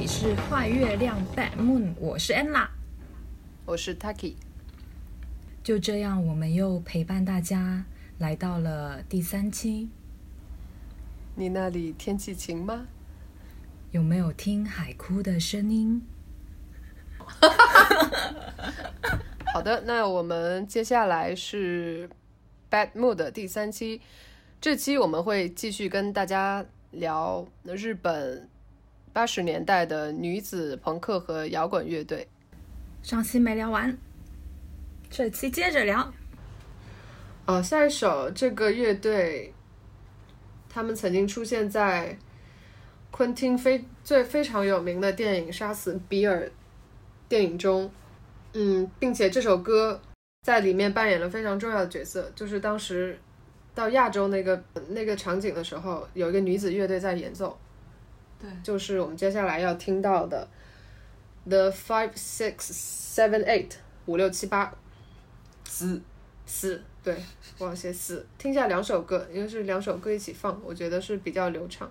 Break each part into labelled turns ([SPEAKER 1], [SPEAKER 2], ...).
[SPEAKER 1] 里是坏月亮 Bad Moon，我是 Anna，
[SPEAKER 2] 我是 Taki。
[SPEAKER 1] 就这样，我们又陪伴大家来到了第三期。
[SPEAKER 2] 你那里天气晴吗？
[SPEAKER 1] 有没有听海哭的声音？
[SPEAKER 2] 好的，那我们接下来是 Bad Mood 的第三期。这期我们会继续跟大家聊日本八十年代的女子朋克和摇滚乐队。
[SPEAKER 1] 上期没聊完，这期接着聊。
[SPEAKER 2] 哦，下一首这个乐队，他们曾经出现在昆汀非最非常有名的电影《杀死比尔》电影中，嗯，并且这首歌在里面扮演了非常重要的角色，就是当时到亚洲那个那个场景的时候，有一个女子乐队在演奏，
[SPEAKER 1] 对，
[SPEAKER 2] 就是我们接下来要听到的 The Five Six Seven Eight 五六七八
[SPEAKER 3] 四
[SPEAKER 2] 四，对我要写四，听一下两首歌，因为是两首歌一起放，我觉得是比较流畅。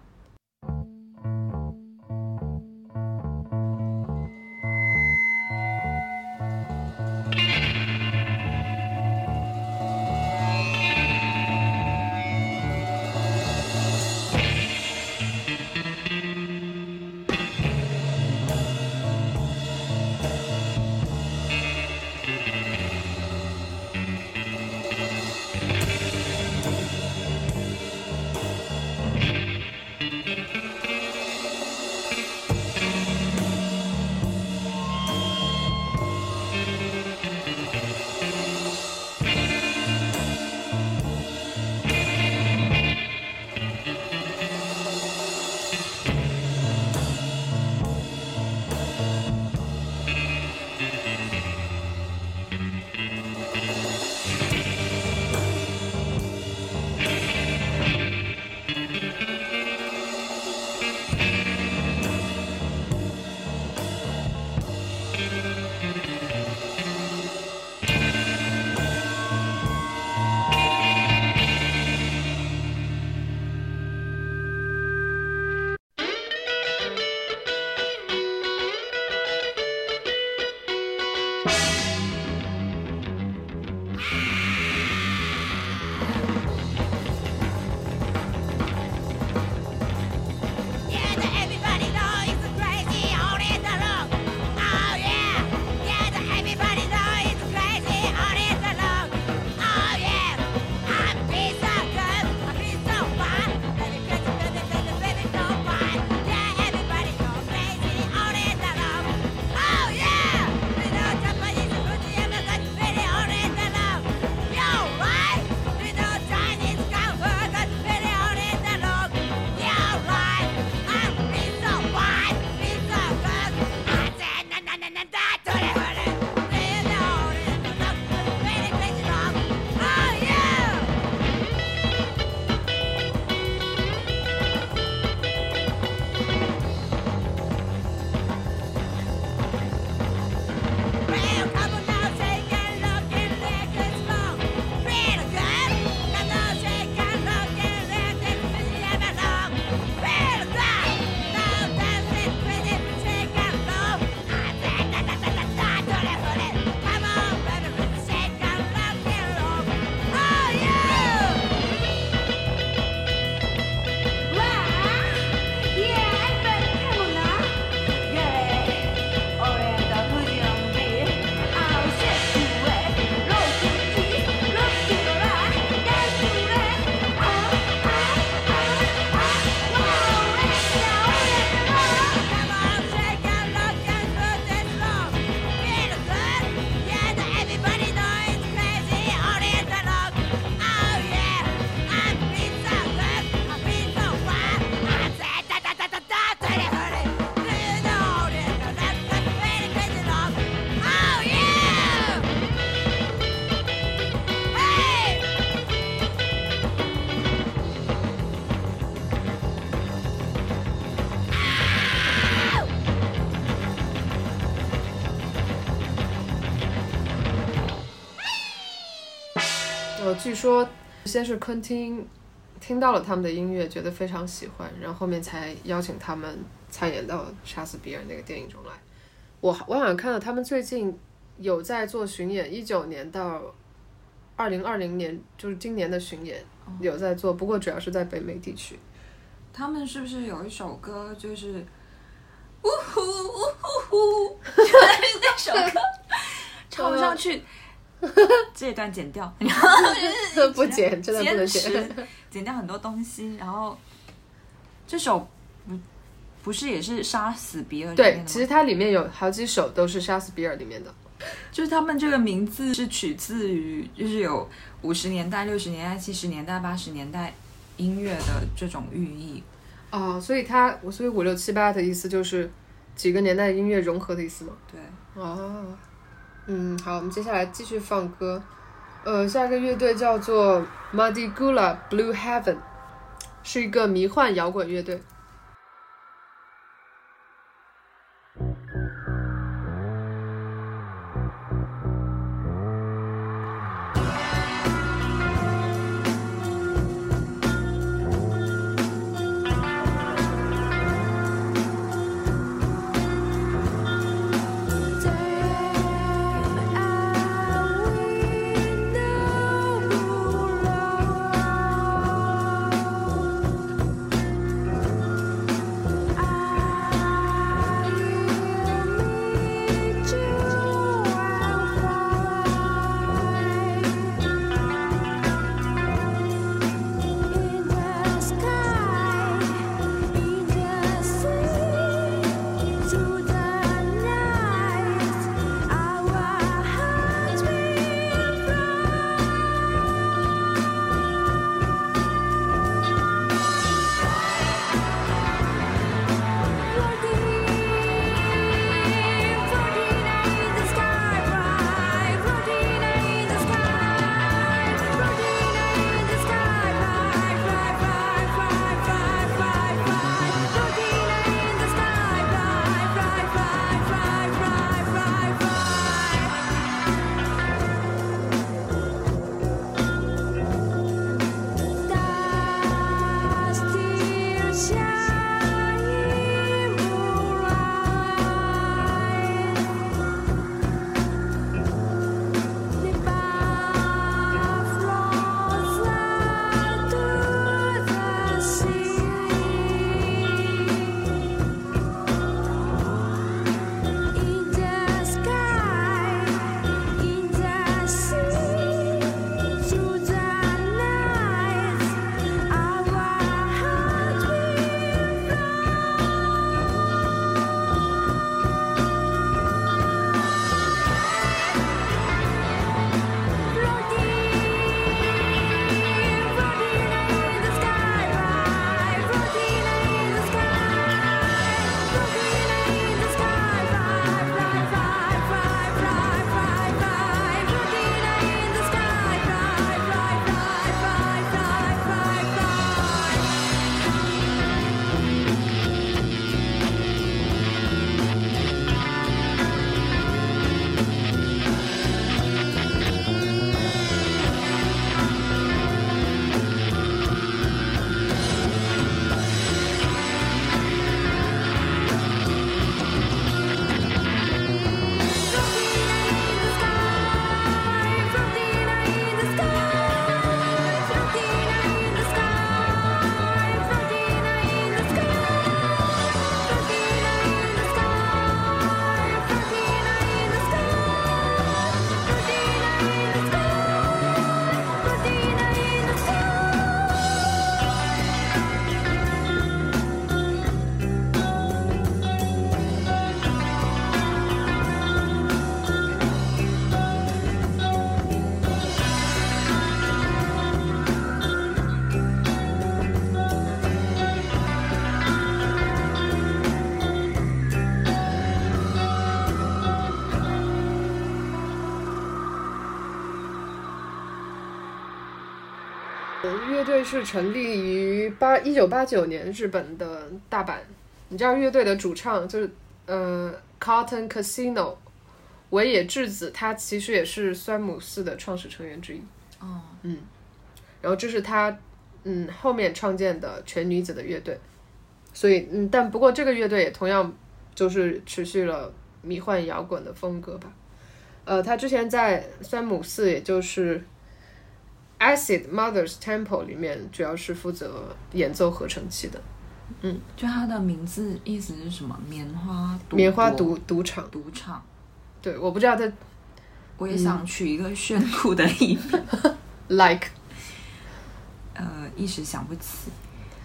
[SPEAKER 2] 据说先是昆汀听到了他们的音乐，觉得非常喜欢，然后后面才邀请他们
[SPEAKER 4] 参演到杀死比尔那个电影中来。我我好像看到他们最近有在做巡演，一九年到二零二零年，就是今年的巡演有在做，不过主要是在北美地区。
[SPEAKER 1] 他们是不是有一首歌就是呜呼呜呼呼，就 是那首歌唱不上去，这一段剪掉，
[SPEAKER 4] 不剪，真的不能
[SPEAKER 1] 坚
[SPEAKER 4] 剪。
[SPEAKER 1] 剪掉很多东西，然后这首不不是也是杀死比尔
[SPEAKER 4] 对其实它里面有好几首都是《杀死比尔》里面的。
[SPEAKER 1] 就是他们这个名字是取自于就是有五十年代、六十年代、七十年代、八十年代音乐的这种寓意。
[SPEAKER 4] 哦，所以它，所以五六七八的意思就是几个年代音乐融合的意思吗？
[SPEAKER 1] 对，
[SPEAKER 4] 哦，嗯，好，我们接下来继续放歌。呃，下一个乐队叫做 Madigula Blue Heaven，是一个迷幻摇滚乐队。乐队是成立于八一九八九年日本的大阪。你知道乐队的主唱就是呃 Cotton Casino 尾野智子，他其实也是酸姆四的创始成员之一。
[SPEAKER 1] 哦，
[SPEAKER 4] 然后这是他嗯后面创建的全女子的乐队，
[SPEAKER 5] 所以嗯，但不过这个乐队也同样就是持续了迷幻摇滚的风格吧。呃，他之前在酸姆四，也就是 Acid Mother's Temple 里面，主要是负责演奏合成器的。嗯。
[SPEAKER 1] 就它的名字意思是什么？棉花
[SPEAKER 5] 棉花赌赌场。
[SPEAKER 1] 赌场。
[SPEAKER 5] 对，我不知道它
[SPEAKER 1] 我也想取一个炫酷的艺名，
[SPEAKER 5] like。
[SPEAKER 1] 呃，一时想不起。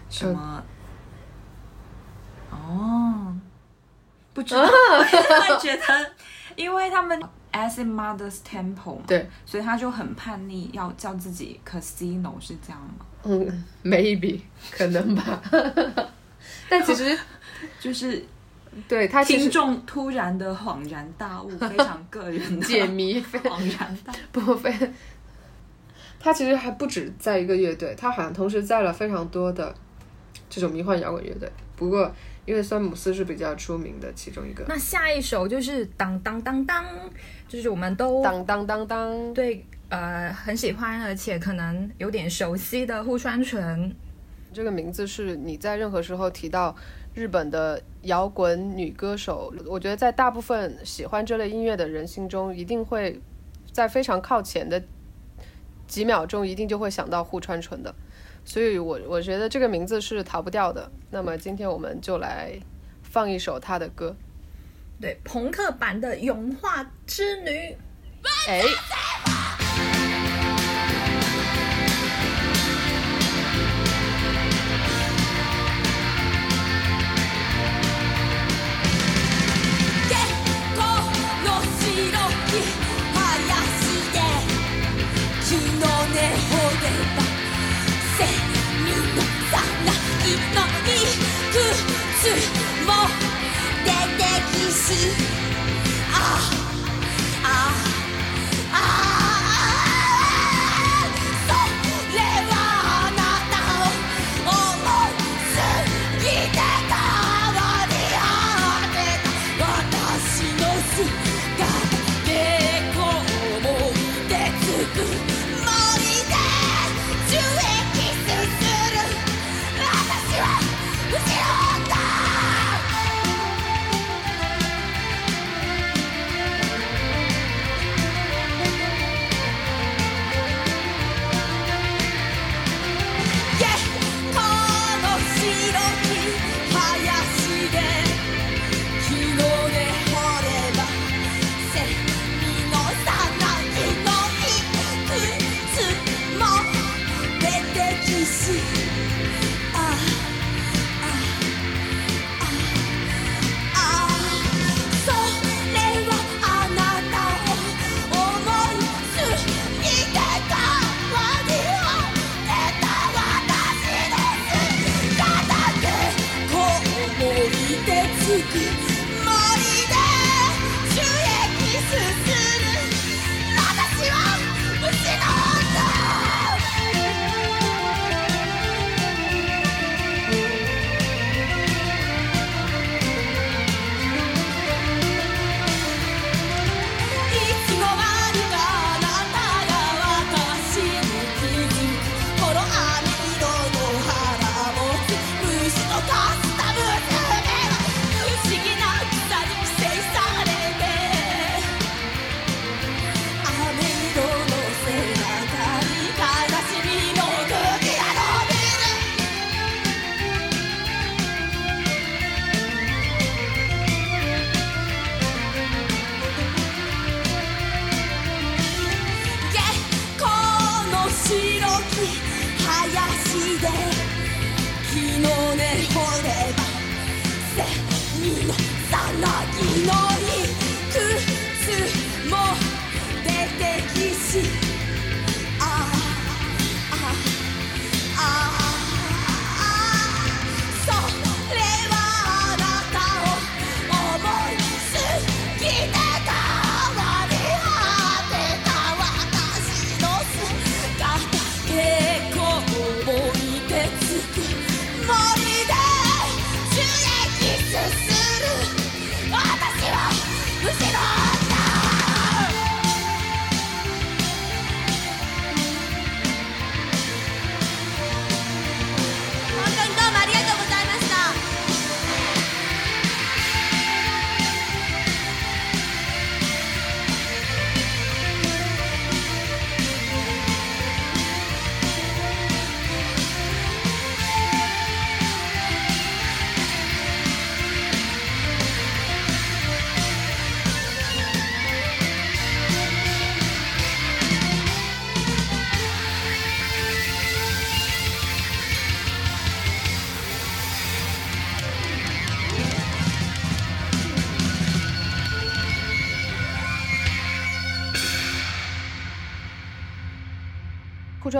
[SPEAKER 1] 什么。哦，不知道，我觉得，因为他们 Acid Mother's Temple 嘛，
[SPEAKER 5] 对，
[SPEAKER 1] 所以他就很叛逆，要叫自己 Casino 是这样吗？
[SPEAKER 5] 嗯，maybe 可能吧。但其实
[SPEAKER 1] 就是
[SPEAKER 5] 对他
[SPEAKER 1] 听众突然的恍然大悟，非常个人的
[SPEAKER 5] 解谜非
[SPEAKER 1] 恍然大悟。
[SPEAKER 5] 不非，他其实还不止在一个乐队，他好像同时在了非常多的这种迷幻摇滚乐队。不过，因为酸姆斯是比较出名的其中一个。
[SPEAKER 6] 那下一首就是当当当当，就是我们都
[SPEAKER 5] 当当当当，
[SPEAKER 6] 对呃很喜欢，而且可能有点熟悉的户川纯。
[SPEAKER 5] 这个名字是你在任何时候提到日本的摇滚女歌手，我觉得在大部分喜欢这类音乐的人心中，一定会在非常靠前的几秒钟，一定就会想到户川纯的。所以我我觉得这个名字是逃不掉的。那么今天我们就来放一首他的歌。
[SPEAKER 6] 对，朋克版的永化之女。
[SPEAKER 5] 哎，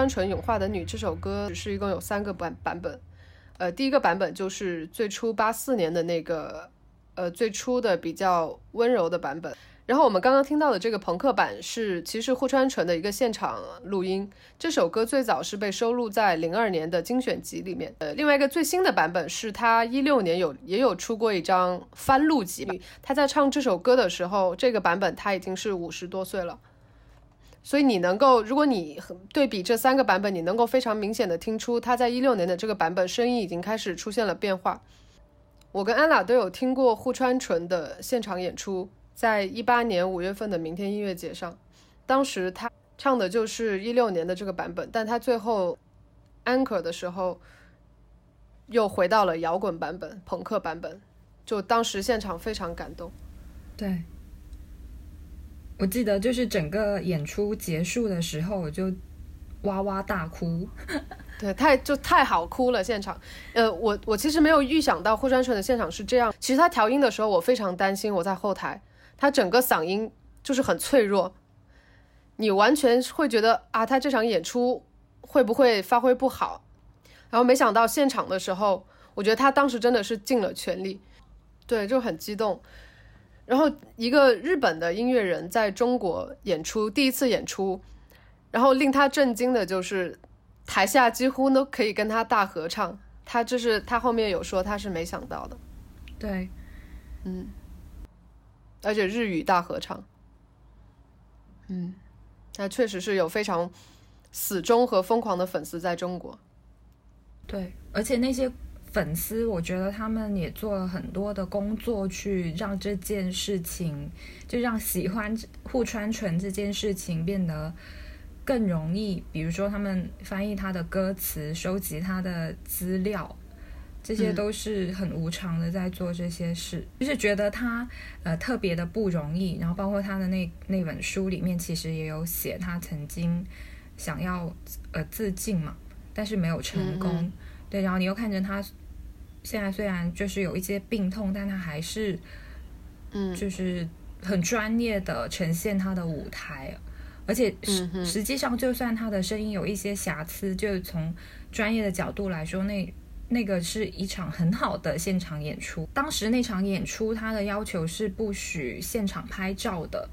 [SPEAKER 6] 川纯《永化的女》这首歌是一共有三个版版本，呃，第一个版本就是最初八四年的那个，呃，最初的比较温柔的版本。然后我们刚刚听到的这个朋克版是其实户川纯的一个现场录音。这首歌最早是被收录在零二年的精选集里面。呃，另外一个最新的版本是他一六年有也有出过一张翻录集。他在唱这首歌的时候，这个版本他已经是五十多岁了。所以你能够，如果你对比这三个版本，你能够非常明显的听出他在一六年的这个版本声音已经开始出现了变化。我跟安娜都有听过户川纯的现场演出。在一八年五月份的明天音乐节上，当时他唱的就是一六年的这个版本，但他最后 anchor 的时候又回到了摇滚版本、朋克版本，就当时现场非常感动。
[SPEAKER 1] 对，我记得就是整个演出结束的时候，我就哇哇大哭。
[SPEAKER 6] 对，太就太好哭了，现场。呃，我我其实没有预想到霍川纯的现场是这样。其实他调音的时候，我非常担心，我在后台。他整个嗓音就是很脆弱，你完全会觉得啊，他这场演出会不会发挥不好？然后没想到现场的时候，我觉得他当时真的是尽了全力，对，就很激动。然后一个日本的音乐人在中国演出，第一次演出，然后令他震惊的就是台下几乎都可以跟他大合唱，他就是他后面有说他是没想到的，
[SPEAKER 1] 对，
[SPEAKER 6] 嗯。而且日语大合唱，嗯，那确实是有非常死忠和疯狂的粉丝在中国。
[SPEAKER 1] 对，而且那些粉丝，我觉得他们也做了很多的工作，去让这件事情，就让喜欢户川纯这件事情变得更容易。比如说，他们翻译他的歌词，收集他的资料。这些都是很无偿的在做这些事，就是觉得他呃特别的不容易。然后包括他的那那本书里面，其实也有写他曾经想要呃自尽嘛，但是没有成功。对，然后你又看着他现在虽然就是有一些病痛，但他还是
[SPEAKER 6] 嗯，
[SPEAKER 1] 就是很专业的呈现他的舞台，而且实实际上就算他的声音有一些瑕疵，就从专业的角度来说，那。那个是一场很好的现场演出。当时那场演出，他的要求是不许现场拍照的。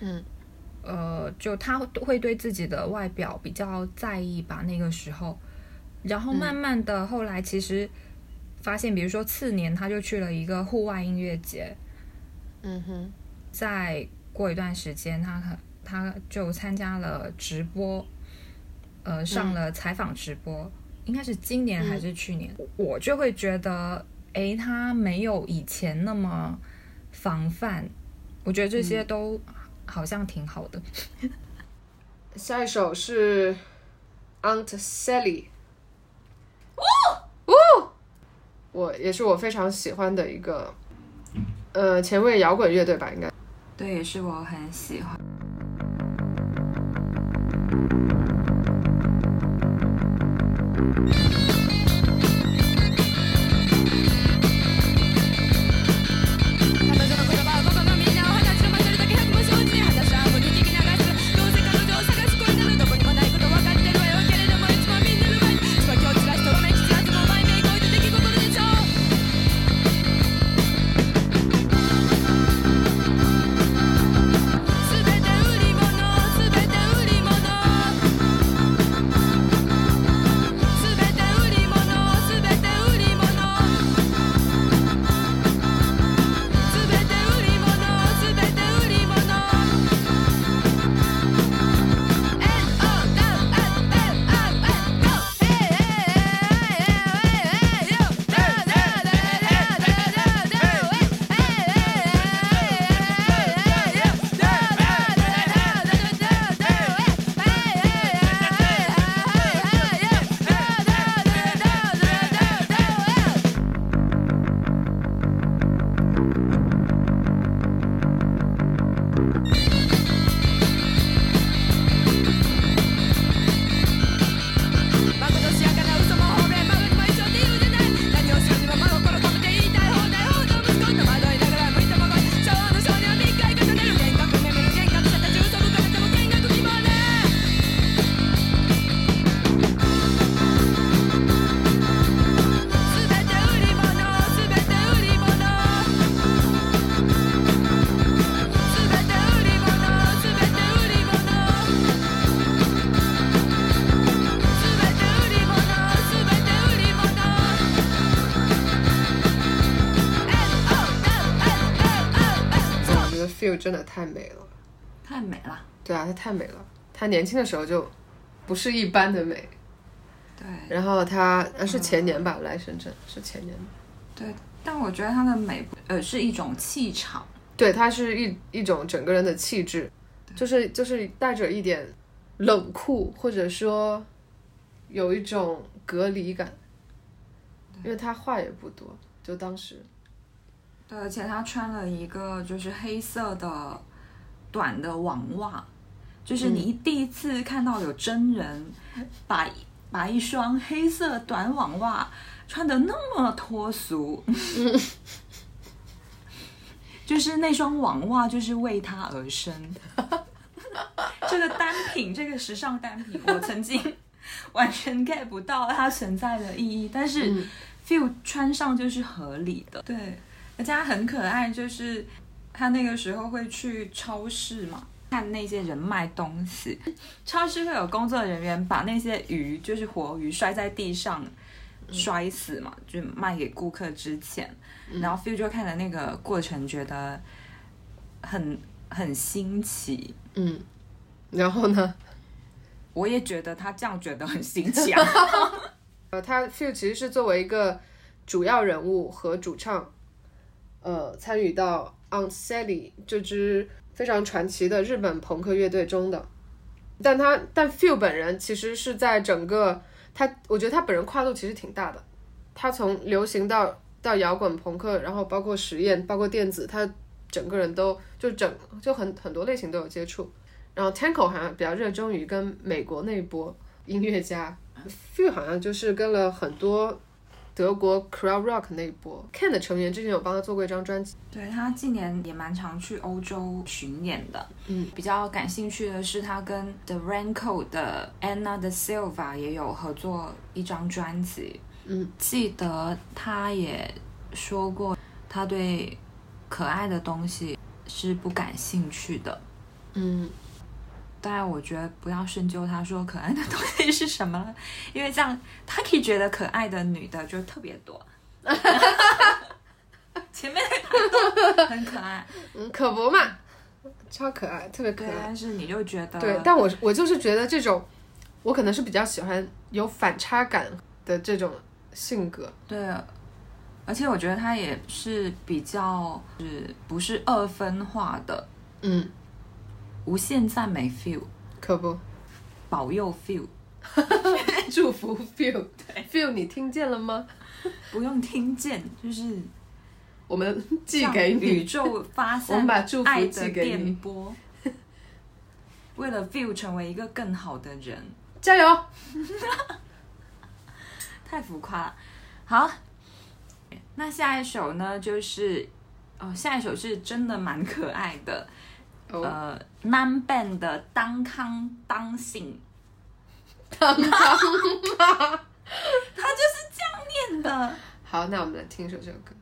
[SPEAKER 6] 嗯，
[SPEAKER 1] 呃，就他会对自己的外表比较在意吧。那个时候，然后慢慢的后来，其实发现，比如说次年，他就去了一个户外音乐节。
[SPEAKER 6] 嗯哼，
[SPEAKER 1] 再过一段时间，他他就参加了直播，呃，上了采访直播。应该是今年还是去年，我就会觉得，哎，他没有以前那么防范。我觉得这些都好像挺好的。
[SPEAKER 6] 下一首是 Aunt Sally，
[SPEAKER 4] 哦
[SPEAKER 6] 哦，我也是我非常喜欢的一个，呃，前卫摇滚乐队吧，应该。
[SPEAKER 4] 对，也是我很喜欢。
[SPEAKER 6] Phil 真的太美了。
[SPEAKER 1] 太美了。
[SPEAKER 6] 对啊，她太美了。她年轻的时候就不是一般的美。
[SPEAKER 1] 对
[SPEAKER 6] 然后她呃是前年吧、来深圳，是前年。
[SPEAKER 1] 对，但我觉得她的美，呃，是一种气场。
[SPEAKER 6] 对，她是一一种整个人的气质，就是就是带着一点冷酷，或者说有一种隔离感。因为她话也不多，就当时。
[SPEAKER 1] 对，而且他穿了一个就是黑色的短的网袜，就是你第一次看到有真人把把一双黑色短网袜穿的那么脱俗，就是那双网袜就是为他而生。这个单品，这个时尚单品，我曾经 完全 get 不到它存在的意义，但是
[SPEAKER 6] 嗯
[SPEAKER 1] feel 穿上就是合理的。对，而且他很可爱，就是他那个时候会去超市嘛，看那些人卖东西，超市会有工作人员把那些鱼，就是活鱼摔在地上。摔死嘛，就卖给顾客之前，然后 Phil 就看着那个过程，觉得很很新奇。
[SPEAKER 6] 嗯，然后呢？
[SPEAKER 1] 我也觉得他这样觉得很新奇啊。
[SPEAKER 6] 呃，他 Phil 其实是作为一个主要人物和主唱，呃，参与到 Aunt Sally 这支非常传奇的日本朋克乐队中的。但他但 Phil 本人其实是在整个他，我觉得他本人跨度其实挺大的。他从流行到到摇滚朋克，然后包括实验，包括电子，他整个人都就整就很很多类型都有接触。然后 Tanko 好像比较热衷于跟美国那一波音乐家 Phil 好像就是跟了很多德国 crowd rock 那一波。Ken 的成员之前有帮他做过一张专辑，
[SPEAKER 1] 对他近年也蛮常去欧洲巡演的。嗯，比较感兴趣的是他跟 The Raincoat 的 Anna de Silva 也有合作一张专辑。
[SPEAKER 6] 嗯，
[SPEAKER 1] 记得他也说过，他对可爱的东西是不感兴趣的。
[SPEAKER 6] 嗯，
[SPEAKER 1] 当然，我觉得不要深究他说可爱的东西是什么了，因为这样他可以觉得可爱的女的就特别多。前面都很可爱，
[SPEAKER 6] 嗯，可不嘛，超可爱，特别可
[SPEAKER 1] 对，
[SPEAKER 6] 爱。
[SPEAKER 1] 但是你就觉得
[SPEAKER 6] 对，但我我就是觉得这种，我可能是比较喜欢有反差感的这种性格。
[SPEAKER 1] 对，而且我觉得他也是比较是不是二分化的，
[SPEAKER 6] 嗯，
[SPEAKER 1] 无限赞美 feel，
[SPEAKER 6] 可不，
[SPEAKER 1] 保佑 feel，
[SPEAKER 6] 祝福 feel，feel 你听见了吗？
[SPEAKER 1] 不用听见，就是
[SPEAKER 6] 我们寄
[SPEAKER 1] 向
[SPEAKER 6] 给
[SPEAKER 1] 宇
[SPEAKER 6] 你。
[SPEAKER 1] 宙发
[SPEAKER 6] 我
[SPEAKER 1] 散
[SPEAKER 6] 们把祝福寄给你
[SPEAKER 1] 电波，为了 feel 成为一个更好的人。
[SPEAKER 6] 加油！
[SPEAKER 1] 太浮夸了。好，那下一首呢，就是哦，下一首是真的蛮可爱的，
[SPEAKER 6] 哦，
[SPEAKER 1] 呃，Man Band 的《当康当信
[SPEAKER 6] 当康。》，
[SPEAKER 1] 他就是这样念的。
[SPEAKER 6] 好，那我们来听一首这首歌。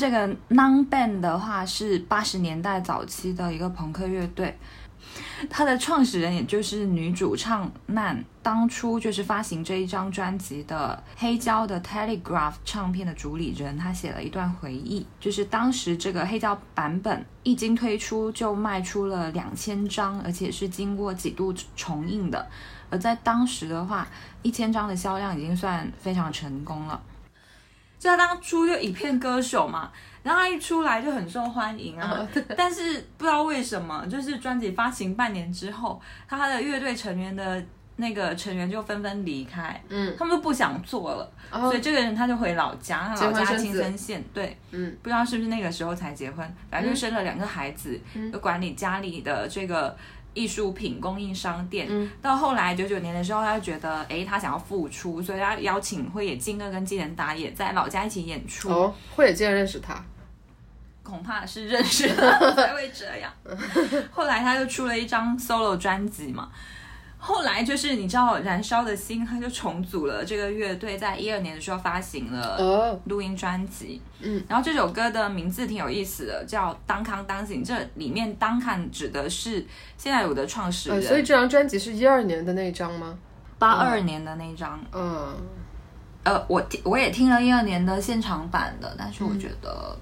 [SPEAKER 1] 这个 Non Band 的话，是八十年代早期的一个朋克乐队。它的创始人也就是女主唱曼，当初就是发行这一张专辑的黑胶的 Telegraph 唱片的主理人，他写了一段回忆，就是当时这个黑胶版本一经推出就卖出了两千张，而且是经过几度重印的，而在当时的话，一千张的销量已经算非常成功了。就他当初就一片歌手嘛，然后他一出来就很受欢迎啊，但是不知道为什么，就是专辑发行半年之后，他的乐队成员的那个成员就纷纷离开，
[SPEAKER 6] 嗯，
[SPEAKER 1] 他们都不想做了，
[SPEAKER 6] 哦。
[SPEAKER 1] 所以这个人他就回老家，他老家青森县，对，
[SPEAKER 6] 嗯，
[SPEAKER 1] 不知道是不是那个时候才结婚，反正就生了两个孩子，
[SPEAKER 6] 嗯。
[SPEAKER 1] 就管理家里的这个艺术品供应商店。
[SPEAKER 6] 嗯
[SPEAKER 1] 到后来九九年的时候，他就觉得，哎，他想要复出，所以他邀请慧野静二跟纪连达也在老家一起演出。
[SPEAKER 6] 哦，慧野竟然认识他，
[SPEAKER 1] 恐怕是认识他 才会这样。后来他又出了一张 solo 专辑嘛。后来就是你知道，《燃烧的心》他就重组了这个乐队，在一二年的时候发行了
[SPEAKER 6] 哦，
[SPEAKER 1] 录音专辑。
[SPEAKER 6] 嗯，
[SPEAKER 1] 然后这首歌的名字挺有意思的，叫《当康当行》。这里面“当康”指的是现在有的创始
[SPEAKER 6] 呃，
[SPEAKER 1] 人，
[SPEAKER 6] 所以这张专辑是一二年的那张吗？
[SPEAKER 1] 八二年的那张。
[SPEAKER 6] 嗯，
[SPEAKER 1] 呃，我听我也听了一二年的现场版的，但是我觉得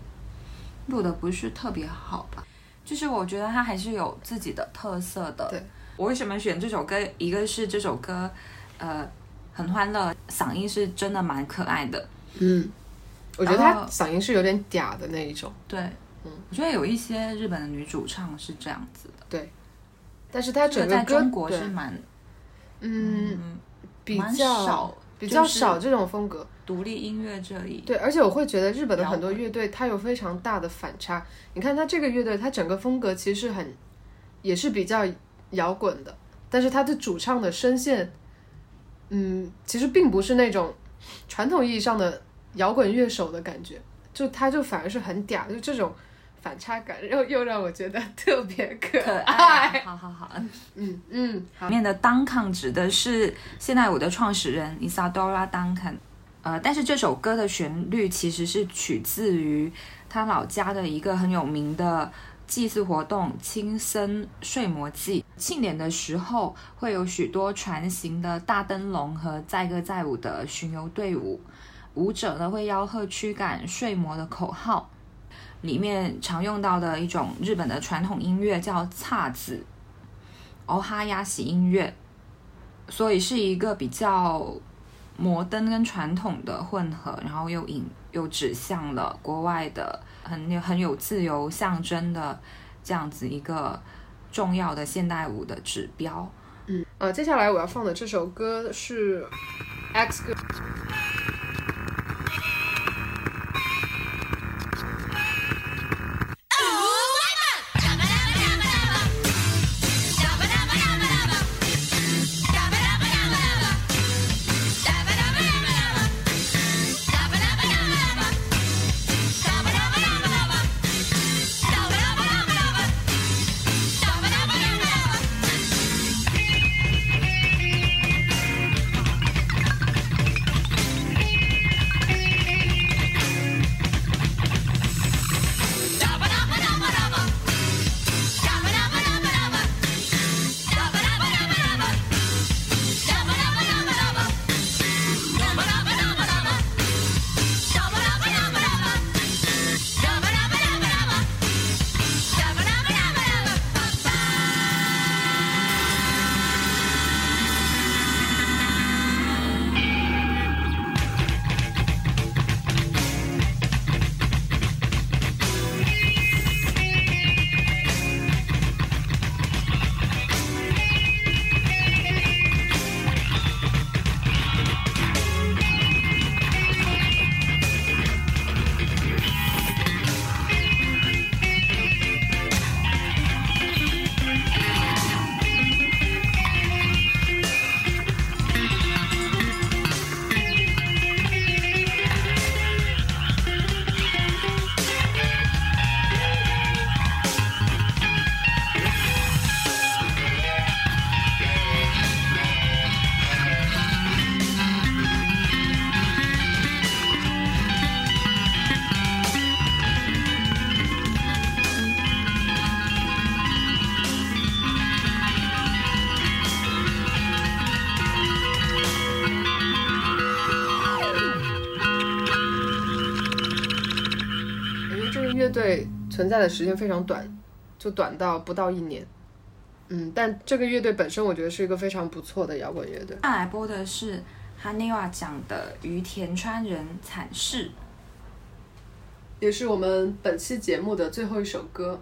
[SPEAKER 1] 录的不是特别好吧。就是我觉得它还是有自己的特色的。
[SPEAKER 6] 对，
[SPEAKER 1] 我为什么选这首歌？一个是这首歌，呃，很欢乐，嗓音是真的蛮可爱的。
[SPEAKER 6] 嗯，我觉得他嗓音是有点嗲的那一种，
[SPEAKER 1] 对，嗯我觉得有一些日本的女主唱是这样子的，对
[SPEAKER 6] 但是他整个在
[SPEAKER 1] 中国是蛮
[SPEAKER 6] 嗯
[SPEAKER 1] 嗯
[SPEAKER 6] 比较
[SPEAKER 1] 少
[SPEAKER 6] 比较少这种风格。
[SPEAKER 1] 独立音乐这里。
[SPEAKER 6] 对，而且我会觉得日本的很多乐队，它有非常大的反差。你看它这个乐队，它整个风格其实很，也是比较摇滚的，但是他的主唱的声线，嗯，其实并不是那种传统意义上的摇滚乐手的感觉，就他就反而是很嗲，就这种反差感，又又让我觉得特别可
[SPEAKER 1] 可
[SPEAKER 6] 爱。
[SPEAKER 1] 爱，好好好，
[SPEAKER 6] 嗯嗯，好
[SPEAKER 1] 里面的 Duncan 指的是现代舞的创始人 Isadora Duncan，呃，但是这首歌的旋律其实是取自于他老家的一个很有名的祭祀活动——青森睡魔祭。庆典的时候会有许多船形的大灯笼和载歌载舞的巡游队伍，舞者呢会吆喝驱赶睡魔的口号。里面常用到的一种日本的传统音乐叫侘子，哦哈亚喜音乐，所以是一个比较摩登跟传统的混合，然后又引又指向了国外的很有很有自由象征的这样子一个重要的现代舞的指标。
[SPEAKER 6] 嗯呃，接下来我要放的这首歌是 X 歌。
[SPEAKER 7] 存在的时间非常短，就短到不到一年。嗯，但这个乐队本身我觉得是一个非常不错的摇滚乐队。
[SPEAKER 1] 下来播的是哈尼瓦讲的于田川人惨事。
[SPEAKER 7] 也是我们本期节目的最后一首歌。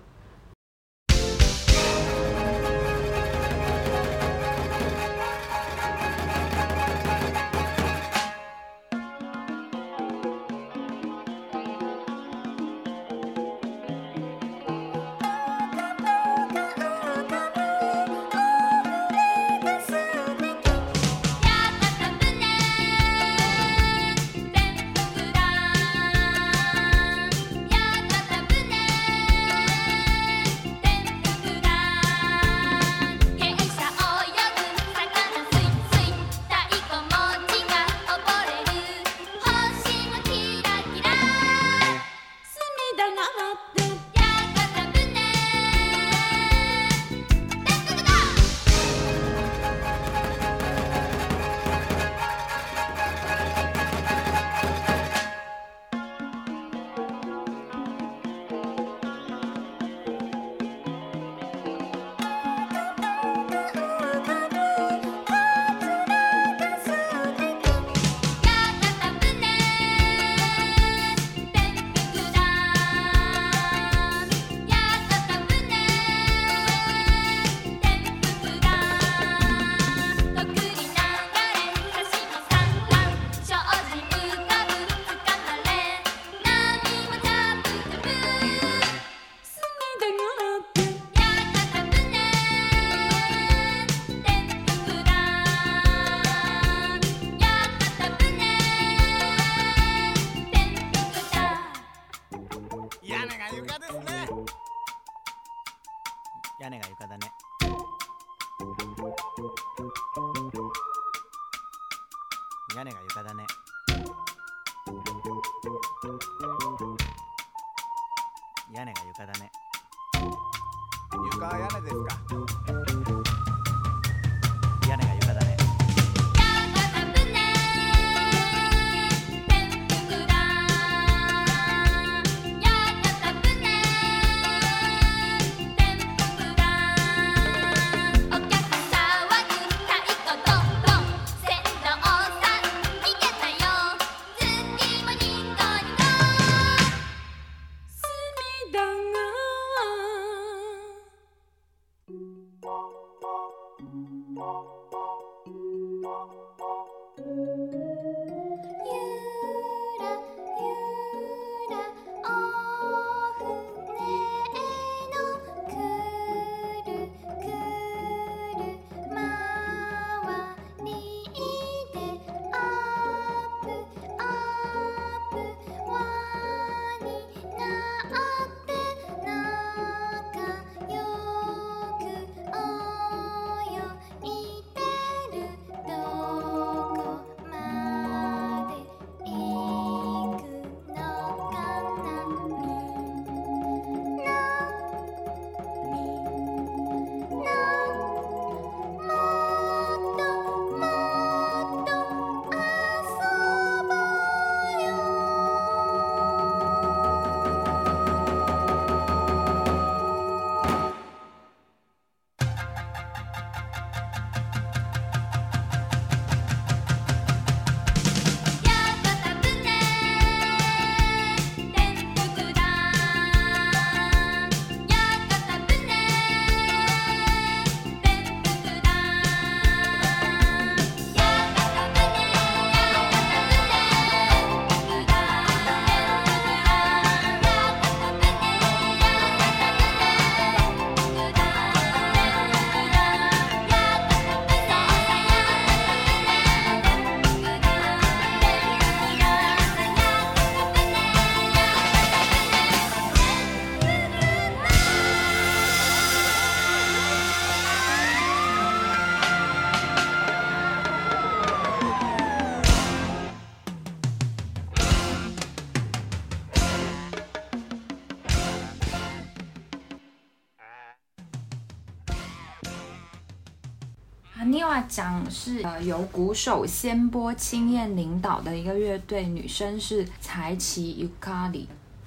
[SPEAKER 1] 尼瓦奖是呃由鼓手仙波青燕领导的一个乐队，女生是才崎 Yukari。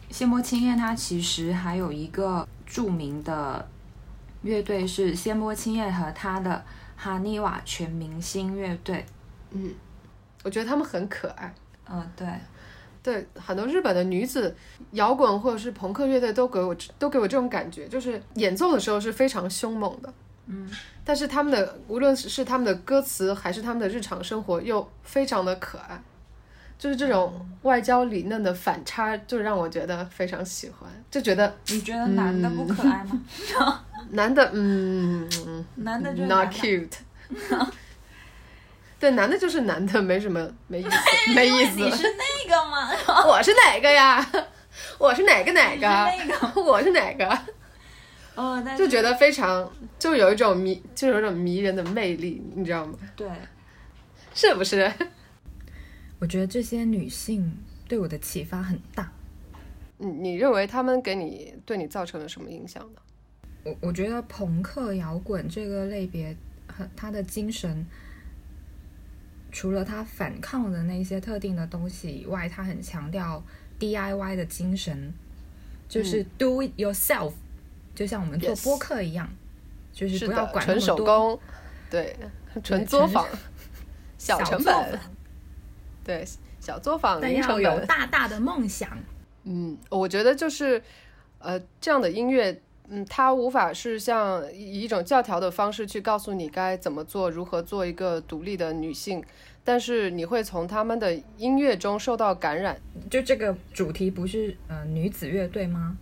[SPEAKER 8] 谢莫青叶它其实还有一个著名的乐队是仙波青叶和他的哈尼瓦全明星乐队。
[SPEAKER 6] 嗯，我觉得他们很可爱。
[SPEAKER 8] 嗯，对，
[SPEAKER 6] 对，很多日本的女子摇滚或者是朋克乐队都给我都给我这种感觉，就是演奏的时候是非常凶猛的，
[SPEAKER 8] 嗯，
[SPEAKER 6] 但是他们的无论是他们的歌词还是他们的日常生活又非常的可爱，就是这种外焦里嫩的反差，就让我觉得非常喜欢，就觉得
[SPEAKER 8] 你觉得男的不可爱吗？
[SPEAKER 6] 男的，嗯
[SPEAKER 8] 男的就是
[SPEAKER 6] ，not cute。对，男的就是男的，没什么，没意思，没意思。
[SPEAKER 8] 你是那个吗？
[SPEAKER 6] 我是哪个呀？我是哪个哪个？
[SPEAKER 8] 那个？
[SPEAKER 6] 我是哪个？
[SPEAKER 8] 哦，但
[SPEAKER 6] 就觉得非常，就有一种迷，就有一种迷人的魅力，你知道吗？
[SPEAKER 8] 对，
[SPEAKER 6] 是不是？
[SPEAKER 1] 我觉得这些女性对我的启发很大。
[SPEAKER 6] 你你认为她们给你对你造成了什么影响呢？
[SPEAKER 1] 我我觉得朋克摇滚这个类别，很它的精神，除了它反抗的那些特定的东西以外，它很强调 DIY 的精神，就是 do it yourself，、就像我们做播客一样，就是
[SPEAKER 6] 是
[SPEAKER 1] 不要管那么多
[SPEAKER 6] 手工，对，纯作坊，小成本 对，小作坊，
[SPEAKER 1] 但要有
[SPEAKER 6] 零成本。
[SPEAKER 1] 大大的梦想。
[SPEAKER 6] 嗯，我觉得就是，呃，这样的音乐，嗯，它无法是像以一种教条的方式去告诉你该怎么做，如何做一个独立的女性，但是你会从他们的音乐中受到感染。
[SPEAKER 1] 就这个主题不是呃女子乐队吗？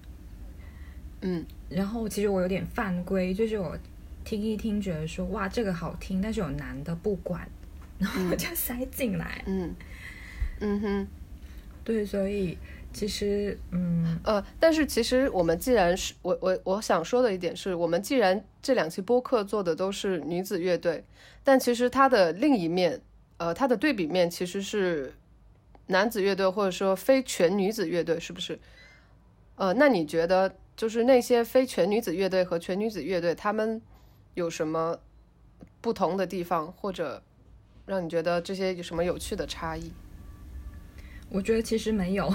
[SPEAKER 6] 嗯，
[SPEAKER 1] 然后其实我有点犯规，就是我听一听觉得说哇这个好听，但是有男的不管，然后我就塞进来。
[SPEAKER 6] 嗯，嗯哼。
[SPEAKER 1] 对，所以其实嗯，
[SPEAKER 6] 呃，但是其实我们既然是我我我想说的一点是，我们既然这两期播客做的都是女子乐队，但其实它的另一面，呃，它的对比面其实是男子乐队或者说非全女子乐队，是不是？呃，那你觉得就是那些非全女子乐队和全女子乐队，他们有什么不同的地方，或者让你觉得这些有什么有趣的差异？
[SPEAKER 1] 我觉得其实没有，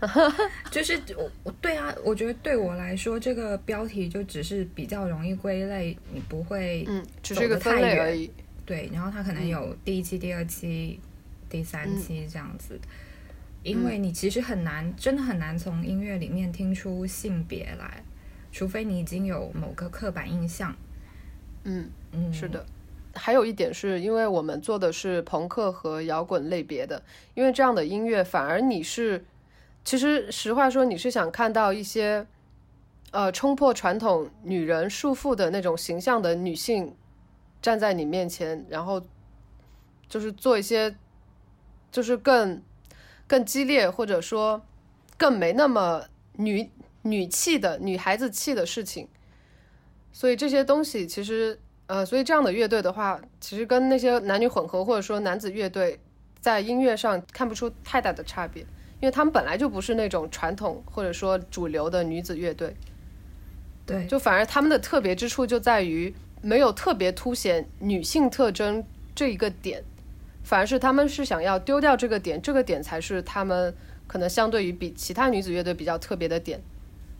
[SPEAKER 1] 就是我我对啊，我觉得对我来说，这个标题就只是比较容易归类，你不会
[SPEAKER 6] 嗯，只是一个分类而已。
[SPEAKER 1] 对，然后它可能有第一期、第二期、第三期这样子，因为你其实很难，真的很难从音乐里面听出性别来，除非你已经有某个刻板印象。
[SPEAKER 6] 嗯。
[SPEAKER 1] 嗯，
[SPEAKER 6] 是的，还有一点是因为我们做的是朋克和摇滚类别的，因为这样的音乐反而你是，其实实话说，你是想看到一些，呃，冲破传统女人束缚的那种形象的女性站在你面前，然后就是做一些，就是更更激烈或者说更没那么女女气的女孩子气的事情，所以这些东西其实。呃，所以这样的乐队的话，其实跟那些男女混合或者说男子乐队在音乐上看不出太大的差别，因为他们本来就不是那种传统或者说主流的女子乐队，
[SPEAKER 1] 对，
[SPEAKER 6] 就反而他们的特别之处就在于没有特别凸显女性特征这一个点，反而是他们是想要丢掉这个点，这个点才是他们可能相对于比其他女子乐队比较特别的点。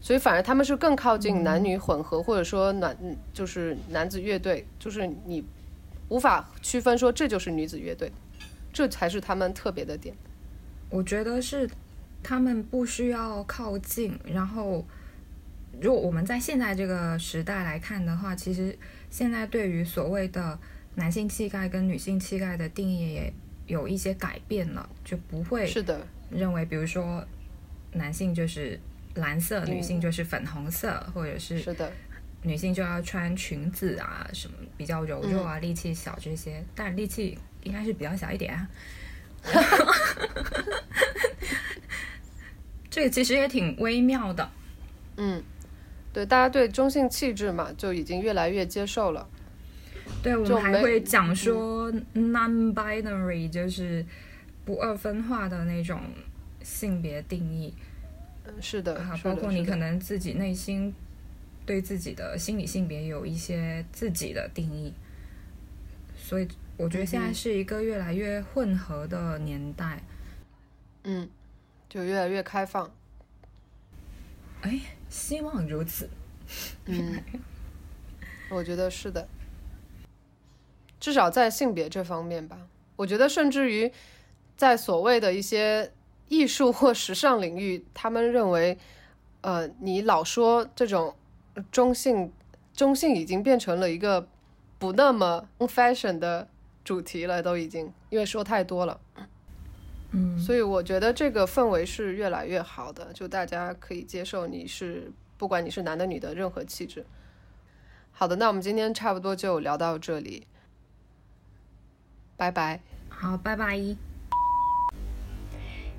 [SPEAKER 6] 所以反而他们是更靠近男女混合，或者说男就是男子乐队，就是你无法区分说这就是女子乐队，这才是他们特别的点。
[SPEAKER 1] 我觉得是他们不需要靠近，然后如果我们在现在这个时代来看的话，其实现在对于所谓的男性气概跟女性气概的定义也有一些改变了，就不会
[SPEAKER 6] 是的，
[SPEAKER 1] 认为比如说男性就是蓝色，女性就是粉红色，或者是
[SPEAKER 6] 是的，
[SPEAKER 1] 女性就要穿裙子啊，什么比较柔弱啊，力气小这些，但力气应该是比较小一点啊。这个其实也挺微妙的，
[SPEAKER 6] 嗯，对，大家对中性气质嘛就已经越来越接受了。
[SPEAKER 1] 对我们还会讲说 non-binary，就是不二分化的那种性别定义
[SPEAKER 6] 嗯，是的，
[SPEAKER 1] 啊，包括你可能自己内心对自己的心理性别有一些自己的定义，所以我觉得现在是一个越来越混合的年代。
[SPEAKER 6] 嗯，就越来越开放。
[SPEAKER 5] 哎，希望如此。
[SPEAKER 6] 嗯，我觉得是的，至少在性别这方面吧。我觉得甚至于在所谓的一些艺术或时尚领域，他们认为，呃，你老说这种中性，中性已经变成了一个不那么 fashion 的主题了，都已经因为说太多了。
[SPEAKER 5] 嗯，
[SPEAKER 6] 所以我觉得这个氛围是越来越好的，就大家可以接受你是不管你是男的女的任何气质。好的，那我们今天差不多就聊到这里，拜拜。
[SPEAKER 5] 好，拜拜。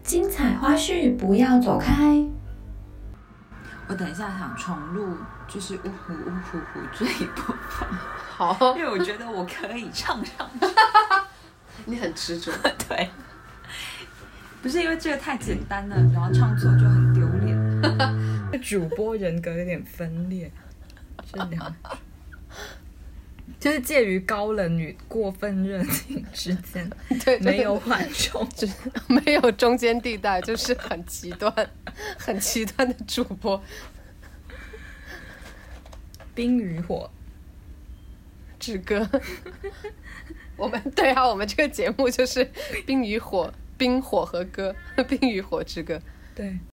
[SPEAKER 9] 精彩花絮不要走开。
[SPEAKER 1] 我等一下想重录，就是呜呼呜呼呼这一部分，
[SPEAKER 6] 好，
[SPEAKER 1] 因为我觉得我可以唱上去。
[SPEAKER 6] 你很执着。
[SPEAKER 1] 对，不是因为这个太简单了，然后唱错就很丢脸。
[SPEAKER 5] 主播人格有点分裂，这两种，就是介于高冷与过分热情之间，
[SPEAKER 6] 对，
[SPEAKER 5] 没有缓冲。
[SPEAKER 6] 只没有中间地带，就是很极端、很极端的主播。
[SPEAKER 5] 冰与火，
[SPEAKER 6] 之歌，我们对啊，我们这个节目就是冰与火、冰火和歌，冰与火之歌。
[SPEAKER 5] 对。